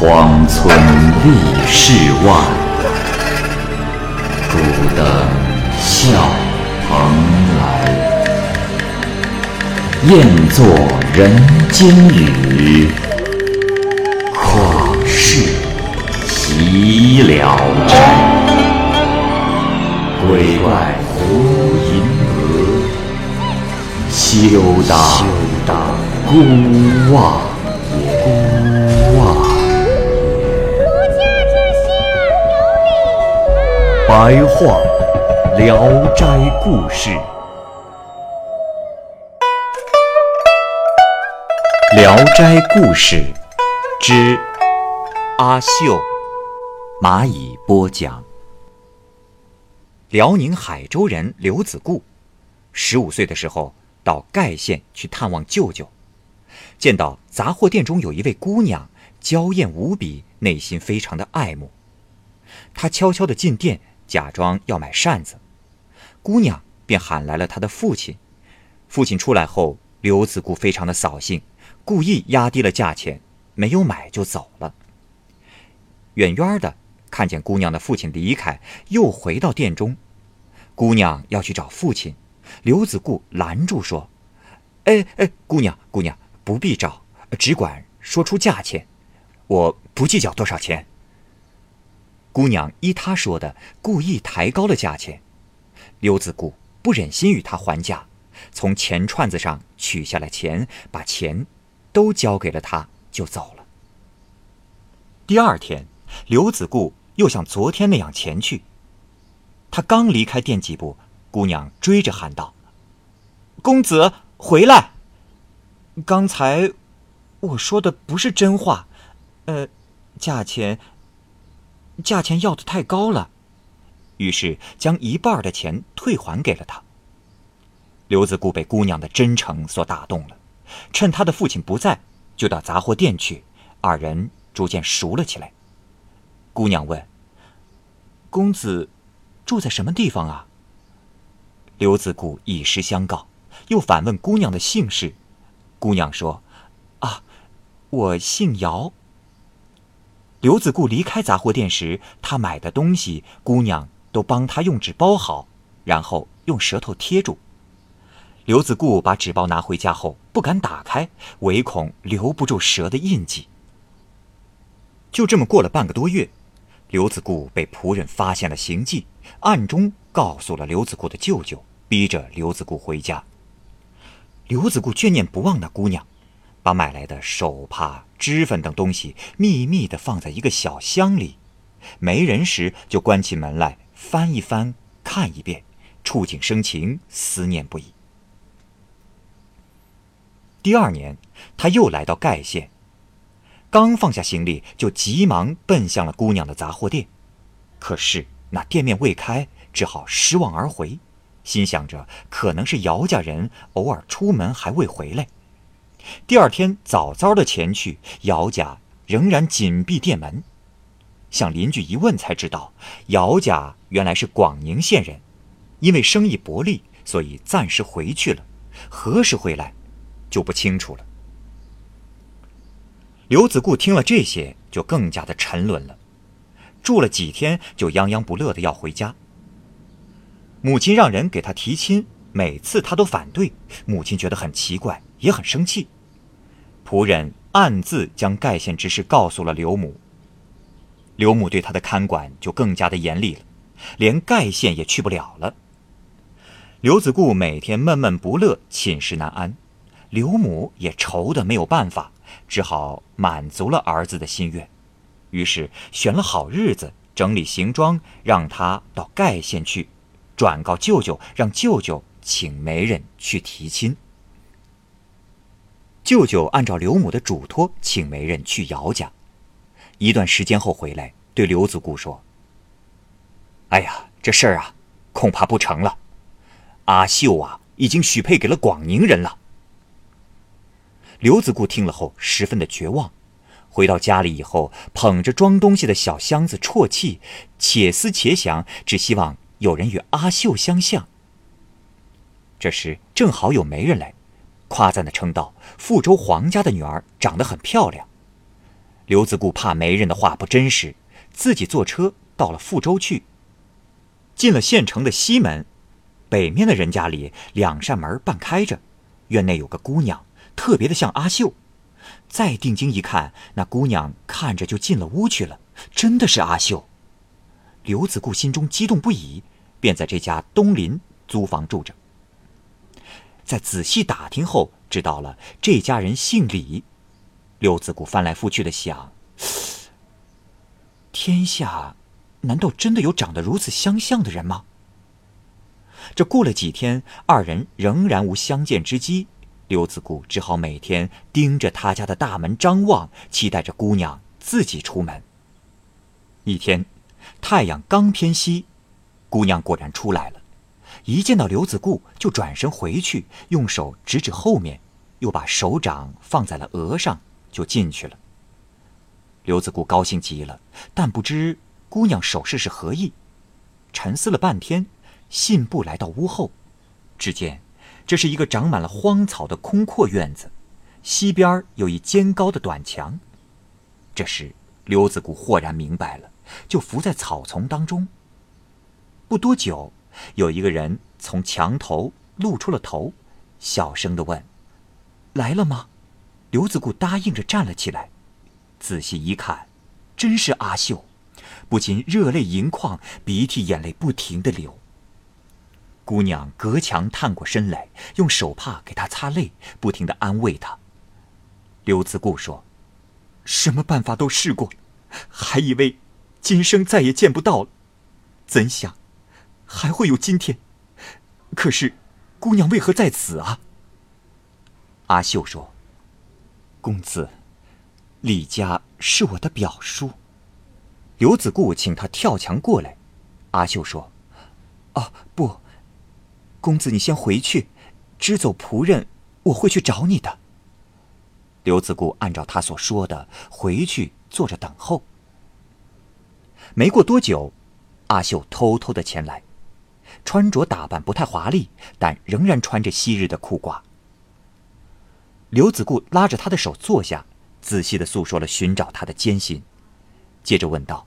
荒村立世外，孤灯笑蓬莱。雁作人间雨，旷世岂了斋。鬼怪无银娥，休当孤望白话《聊斋故事》，《聊斋故事》之阿秀，蚂蚁播讲。辽宁海州人刘子固，十五岁的时候到盖县去探望舅舅，见到杂货店中有一位姑娘娇艳无比，内心非常的爱慕。他悄悄地进店，假装要买扇子，姑娘便喊来了他的父亲。父亲出来后，刘子固非常的扫兴，故意压低了价钱，没有买就走了。远远的。看见姑娘的父亲离开，又回到店中。姑娘要去找父亲，刘子固拦住说：“哎哎，姑娘姑娘，不必找，只管说出价钱，我不计较多少钱。”姑娘依他说的，故意抬高了价钱。刘子固不忍心与他还价，从钱串子上取下了钱，把钱都交给了他，就走了。第二天。刘子固又像昨天那样前去。他刚离开店几步，姑娘追着喊道：“公子回来！刚才我说的不是真话，呃，价钱价钱要的太高了。”于是将一半的钱退还给了他。刘子固被姑娘的真诚所打动了，趁他的父亲不在，就到杂货店去，二人逐渐熟了起来。姑娘问：“公子住在什么地方啊？”刘子固以实相告，又反问姑娘的姓氏。姑娘说：“啊，我姓姚。”刘子固离开杂货店时，他买的东西，姑娘都帮他用纸包好，然后用舌头贴住。刘子固把纸包拿回家后，不敢打开，唯恐留不住蛇的印记。就这么过了半个多月。刘子固被仆人发现了行迹，暗中告诉了刘子固的舅舅，逼着刘子固回家。刘子固眷念不忘那姑娘，把买来的手帕、脂粉等东西秘密地放在一个小箱里，没人时就关起门来翻一翻、看一遍，触景生情，思念不已。第二年，他又来到盖县。刚放下行李，就急忙奔向了姑娘的杂货店，可是那店面未开，只好失望而回，心想着可能是姚家人偶尔出门还未回来。第二天早早的前去，姚家仍然紧闭店门。向邻居一问，才知道姚家原来是广宁县人，因为生意薄利，所以暂时回去了，何时回来，就不清楚了。刘子固听了这些，就更加的沉沦了。住了几天，就泱泱不乐的要回家。母亲让人给他提亲，每次他都反对。母亲觉得很奇怪，也很生气。仆人暗自将盖县之事告诉了刘母。刘母对他的看管就更加的严厉了，连盖县也去不了了。刘子固每天闷闷不乐，寝食难安。刘母也愁得没有办法。只好满足了儿子的心愿，于是选了好日子，整理行装，让他到盖县去，转告舅舅，让舅舅请媒人去提亲。舅舅按照刘母的嘱托，请媒人去姚家。一段时间后回来，对刘子固说：“哎呀，这事儿啊，恐怕不成了。阿秀啊，已经许配给了广宁人了。”刘子固听了后，十分的绝望。回到家里以后，捧着装东西的小箱子啜泣，且思且想，只希望有人与阿秀相像。这时正好有媒人来，夸赞的称道：“富州黄家的女儿长得很漂亮。”刘子固怕媒人的话不真实，自己坐车到了富州去。进了县城的西门，北面的人家里两扇门半开着，院内有个姑娘，特别的像阿秀。再定睛一看，那姑娘看着就进了屋去了，真的是阿秀。刘子固心中激动不已，便在这家东林租房住着。在仔细打听后，知道了这家人姓李。刘子固翻来覆去的想：天下难道真的有长得如此相像的人吗？这过了几天，二人仍然无相见之机。刘子固只好每天盯着他家的大门张望，期待着姑娘自己出门。一天，太阳刚偏西，姑娘果然出来了。一见到刘子固，就转身回去，用手指指后面，又把手掌放在了额上，就进去了。刘子固高兴极了，但不知姑娘手势是何意，沉思了半天，信步来到屋后，只见。这是一个长满了荒草的空阔院子，西边有一尖高的短墙。这时，刘子固豁然明白了，就伏在草丛当中。不多久，有一个人从墙头露出了头，小声的问：“来了吗？”刘子固答应着站了起来，仔细一看，真是阿秀，不禁热泪盈眶，鼻涕眼泪不停的流。姑娘隔墙探过身来，用手帕给他擦泪，不停的安慰他。刘子固说：“什么办法都试过，还以为今生再也见不到了，怎想还会有今天？可是姑娘为何在此啊？”阿秀说：“公子，李家是我的表叔。”刘子固请他跳墙过来。阿秀说：“哦，不。”公子，你先回去，支走仆人，我会去找你的。刘子固按照他所说的回去坐着等候。没过多久，阿秀偷偷的前来，穿着打扮不太华丽，但仍然穿着昔日的裤褂。刘子固拉着他的手坐下，仔细的诉说了寻找他的艰辛，接着问道：“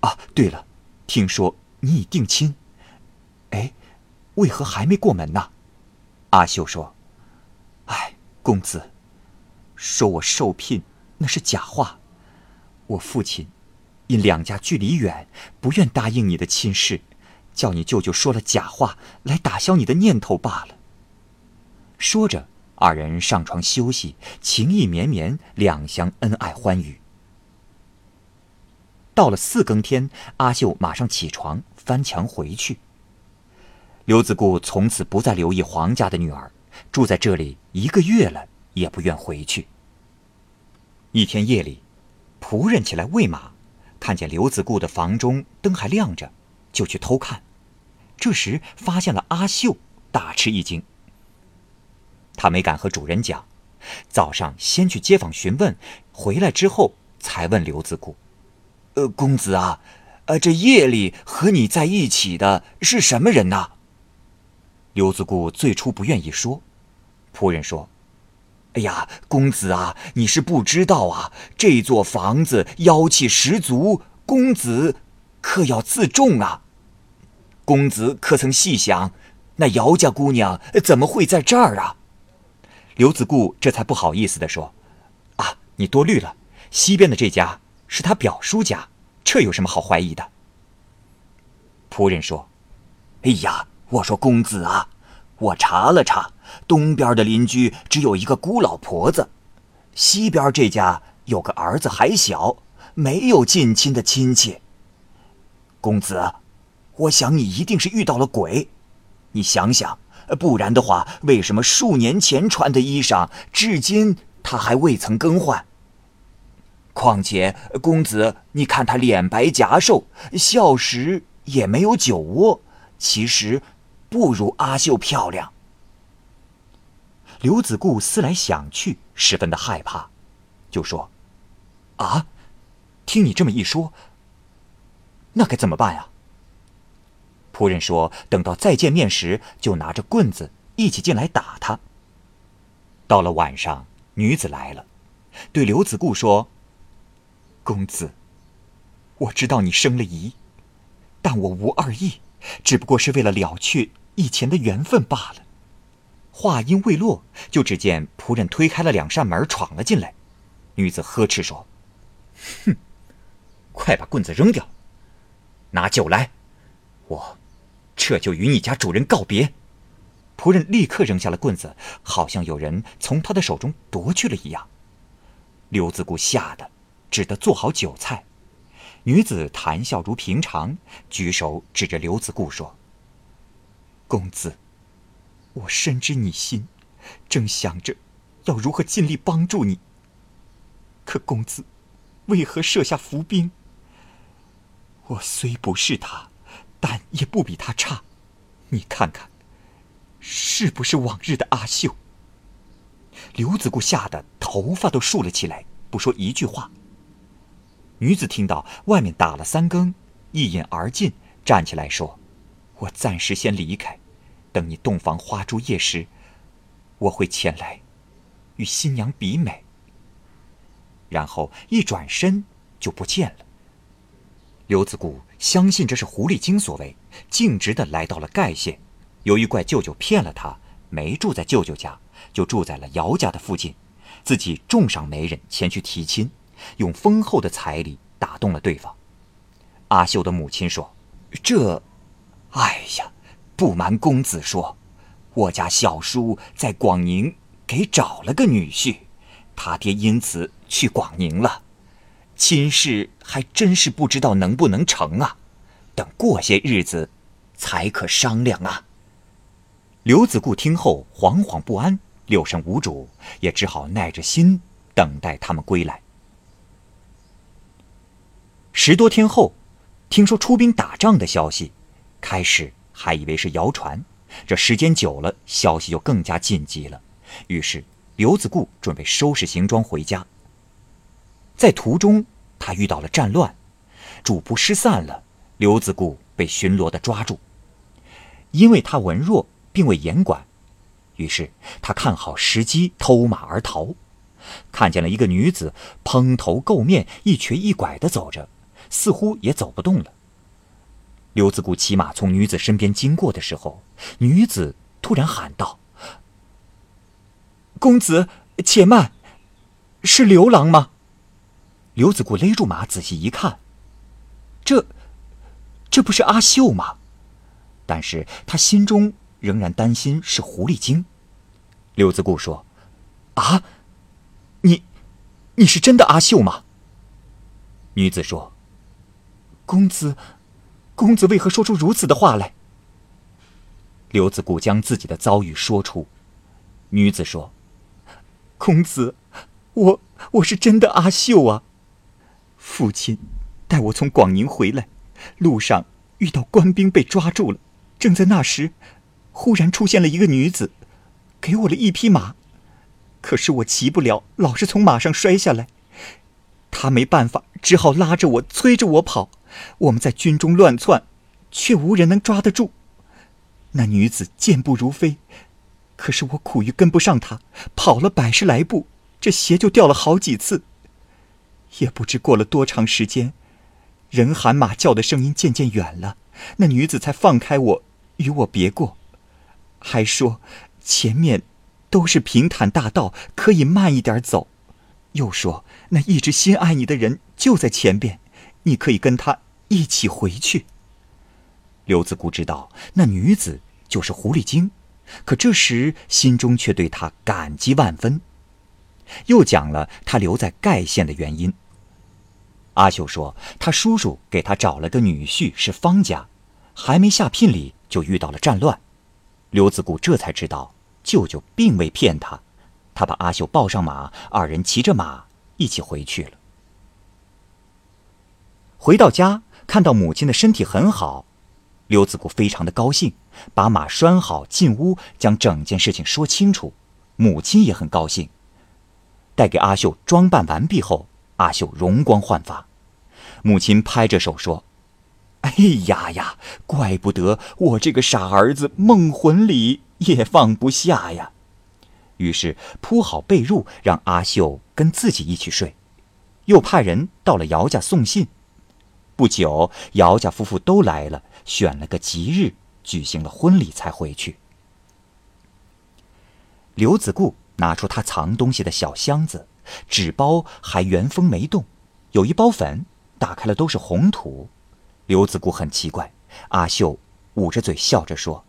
啊，对了，听说你已定亲，哎？”为何还没过门呢？阿秀说：“哎，公子，说我受聘那是假话。我父亲因两家距离远，不愿答应你的亲事，叫你舅舅说了假话来打消你的念头罢了。”说着，二人上床休息，情意绵绵，两相恩爱欢愉。到了四更天，阿秀马上起床，翻墙回去。刘子固从此不再留意黄家的女儿，住在这里一个月了，也不愿回去。一天夜里，仆人起来喂马，看见刘子固的房中灯还亮着，就去偷看。这时发现了阿秀，大吃一惊。他没敢和主人讲，早上先去街坊询问，回来之后才问刘子固：“呃，公子啊，呃，这夜里和你在一起的是什么人呐？”刘子固最初不愿意说，仆人说：“哎呀，公子啊，你是不知道啊，这座房子妖气十足，公子可要自重啊。公子可曾细想，那姚家姑娘怎么会在这儿啊？”刘子固这才不好意思的说：“啊，你多虑了，西边的这家是他表叔家，这有什么好怀疑的？”仆人说：“哎呀。”我说：“公子啊，我查了查，东边的邻居只有一个孤老婆子，西边这家有个儿子还小，没有近亲的亲戚。公子，我想你一定是遇到了鬼，你想想，不然的话，为什么数年前穿的衣裳，至今他还未曾更换？况且，公子，你看他脸白颊瘦，笑时也没有酒窝，其实……”不如阿秀漂亮。刘子固思来想去，十分的害怕，就说：“啊，听你这么一说，那该怎么办呀？”仆人说：“等到再见面时，就拿着棍子一起进来打他。”到了晚上，女子来了，对刘子固说：“公子，我知道你生了疑，但我无二意，只不过是为了了却以前的缘分罢了。话音未落，就只见仆人推开了两扇门，闯了进来。女子呵斥说：“哼，快把棍子扔掉，拿酒来，我这就与你家主人告别。”仆人立刻扔下了棍子，好像有人从他的手中夺去了一样。刘子固吓得只得做好酒菜。女子谈笑如平常，举手指着刘子固说：“公子。”我深知你心，正想着要如何尽力帮助你。可公子为何设下伏兵？我虽不是他，但也不比他差。你看看，是不是往日的阿秀？刘子固吓得头发都竖了起来，不说一句话。女子听到外面打了三更，一饮而尽，站起来说：“我暂时先离开。”等你洞房花烛夜时，我会前来，与新娘比美。然后一转身就不见了。刘子固相信这是狐狸精所为，径直的来到了盖县。由于怪舅舅骗了他，没住在舅舅家，就住在了姚家的附近。自己重赏媒人前去提亲，用丰厚的彩礼打动了对方。阿秀的母亲说：“这，哎呀。”不瞒公子说，我家小叔在广宁给找了个女婿，他爹因此去广宁了，亲事还真是不知道能不能成啊，等过些日子才可商量啊。刘子固听后惶惶不安，六神无主，也只好耐着心等待他们归来。十多天后，听说出兵打仗的消息，开始。还以为是谣传，这时间久了，消息就更加紧急了。于是刘子固准备收拾行装回家。在途中，他遇到了战乱，主仆失散了，刘子固被巡逻的抓住。因为他文弱，并未严管，于是他看好时机偷马而逃。看见了一个女子蓬头垢面、一瘸一拐的走着，似乎也走不动了。刘子固骑马从女子身边经过的时候，女子突然喊道：“公子，且慢，是刘郎吗？”刘子固勒住马，仔细一看，这，这不是阿秀吗？但是他心中仍然担心是狐狸精。刘子固说：“啊，你，你是真的阿秀吗？”女子说：“公子。”公子为何说出如此的话来？刘子固将自己的遭遇说出。女子说：“公子，我我是真的阿秀啊。父亲带我从广宁回来，路上遇到官兵被抓住了。正在那时，忽然出现了一个女子，给我了一匹马。可是我骑不了，老是从马上摔下来。他没办法，只好拉着我，催着我跑。”我们在军中乱窜，却无人能抓得住。那女子健步如飞，可是我苦于跟不上她，跑了百十来步，这鞋就掉了好几次。也不知过了多长时间，人喊马叫的声音渐渐远了，那女子才放开我，与我别过，还说前面都是平坦大道，可以慢一点走。又说那一直心爱你的人就在前边。你可以跟他一起回去。刘子固知道那女子就是狐狸精，可这时心中却对她感激万分。又讲了他留在盖县的原因。阿秀说，他叔叔给他找了个女婿，是方家，还没下聘礼就遇到了战乱。刘子固这才知道舅舅并未骗他，他把阿秀抱上马，二人骑着马一起回去了。回到家，看到母亲的身体很好，刘子固非常的高兴，把马拴好，进屋将整件事情说清楚。母亲也很高兴。待给阿秀装扮完毕后，阿秀容光焕发，母亲拍着手说：“哎呀呀，怪不得我这个傻儿子梦魂里也放不下呀。”于是铺好被褥，让阿秀跟自己一起睡。又派人到了姚家送信。不久，姚家夫妇都来了，选了个吉日，举行了婚礼，才回去。刘子固拿出他藏东西的小箱子，纸包还原封没动，有一包粉，打开了都是红土。刘子固很奇怪，阿秀捂着嘴笑着说：“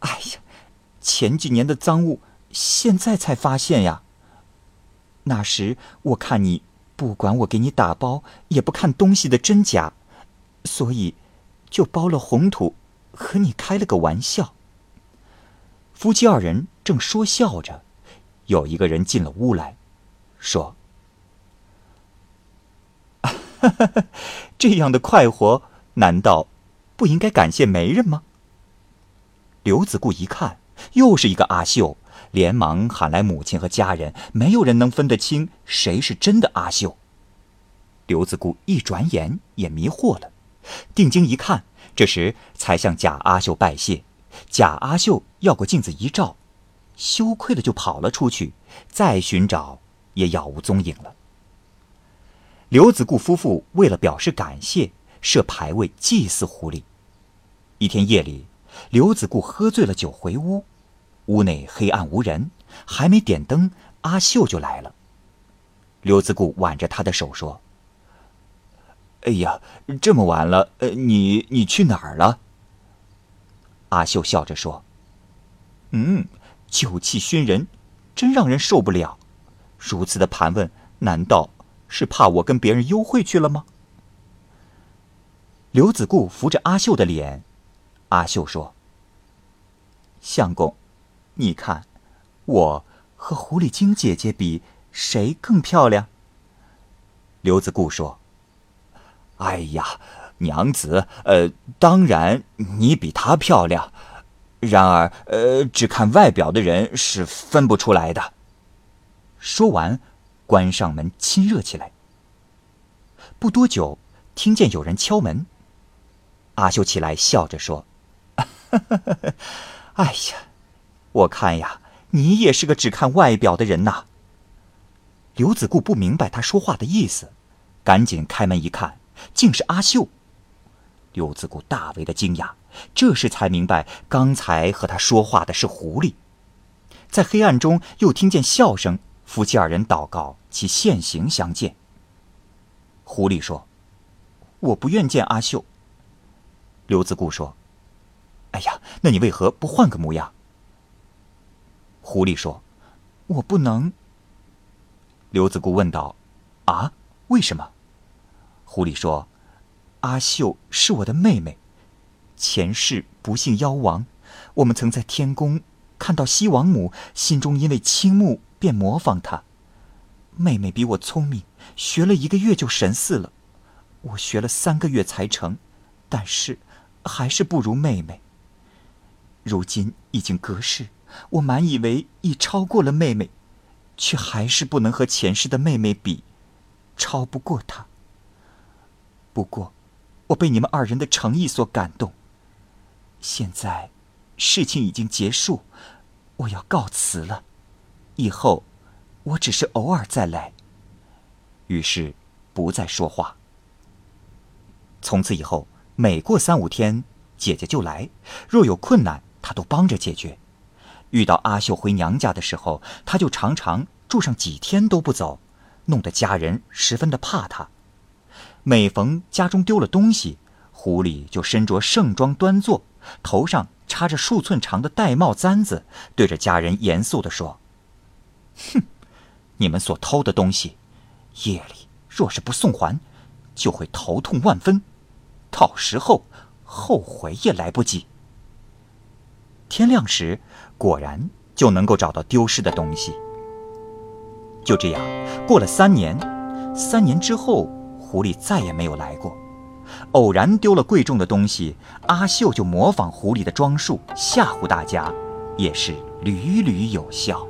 哎呀，前几年的赃物，现在才发现呀。那时我看你不管我给你打包，也不看东西的真假，所以就包了红土，和你开了个玩笑。”夫妻二人正说笑着，有一个人进了屋来，说：“ 这样的快活，难道不应该感谢媒人吗？”刘子固一看，又是一个阿秀，连忙喊来母亲和家人，没有人能分得清谁是真的阿秀。刘子固一转眼也迷惑了，定睛一看，这时才向假阿秀拜谢。假阿秀要过镜子一照，羞愧的就跑了出去，再寻找也杳无踪影了。刘子固夫妇为了表示感谢，设牌位祭祀狐狸。一天夜里，刘子固喝醉了酒回屋，屋内黑暗无人，还没点灯，阿秀就来了。刘子固挽着他的手说：“哎呀，这么晚了，呃，你你去哪儿了？”阿秀笑着说：“嗯，酒气熏人，真让人受不了。如此的盘问，难道是怕我跟别人幽会去了吗？”刘子固扶着阿秀的脸，阿秀说：“相公，你看，我和狐狸精姐姐比，谁更漂亮？”刘子固说：“哎呀。”娘子，呃，当然你比她漂亮，然而，呃，只看外表的人是分不出来的。说完，关上门，亲热起来。不多久，听见有人敲门。阿秀起来，笑着说：“哎呀，我看呀，你也是个只看外表的人呐。”刘子固不明白他说话的意思，赶紧开门一看，竟是阿秀。刘子固大为的惊讶，这时才明白刚才和他说话的是狐狸。在黑暗中又听见笑声，夫妻二人祷告其现形相见。狐狸说：“我不愿见阿秀。”刘子固说：“哎呀，那你为何不换个模样？”狐狸说：“我不能。”刘子固问道：“啊，为什么？”狐狸说。阿秀是我的妹妹，前世不幸夭亡。我们曾在天宫看到西王母，心中因为倾慕，便模仿她。妹妹比我聪明，学了一个月就神似了。我学了三个月才成，但是还是不如妹妹。如今已经隔世，我满以为已超过了妹妹，却还是不能和前世的妹妹比，超不过她。不过。我被你们二人的诚意所感动。现在，事情已经结束，我要告辞了。以后，我只是偶尔再来。于是，不再说话。从此以后，每过三五天，姐姐就来，若有困难，她都帮着解决。遇到阿秀回娘家的时候，她就常常住上几天都不走，弄得家人十分的怕她。每逢家中丢了东西，狐狸就身着盛装端坐，头上插着数寸长的玳瑁簪子，对着家人严肃地说：“哼，你们所偷的东西，夜里若是不送还，就会头痛万分，到时候后悔也来不及。”天亮时，果然就能够找到丢失的东西。就这样过了三年，三年之后。狐狸再也没有来过。偶然丢了贵重的东西，阿秀就模仿狐狸的装束吓唬大家，也是屡屡有效。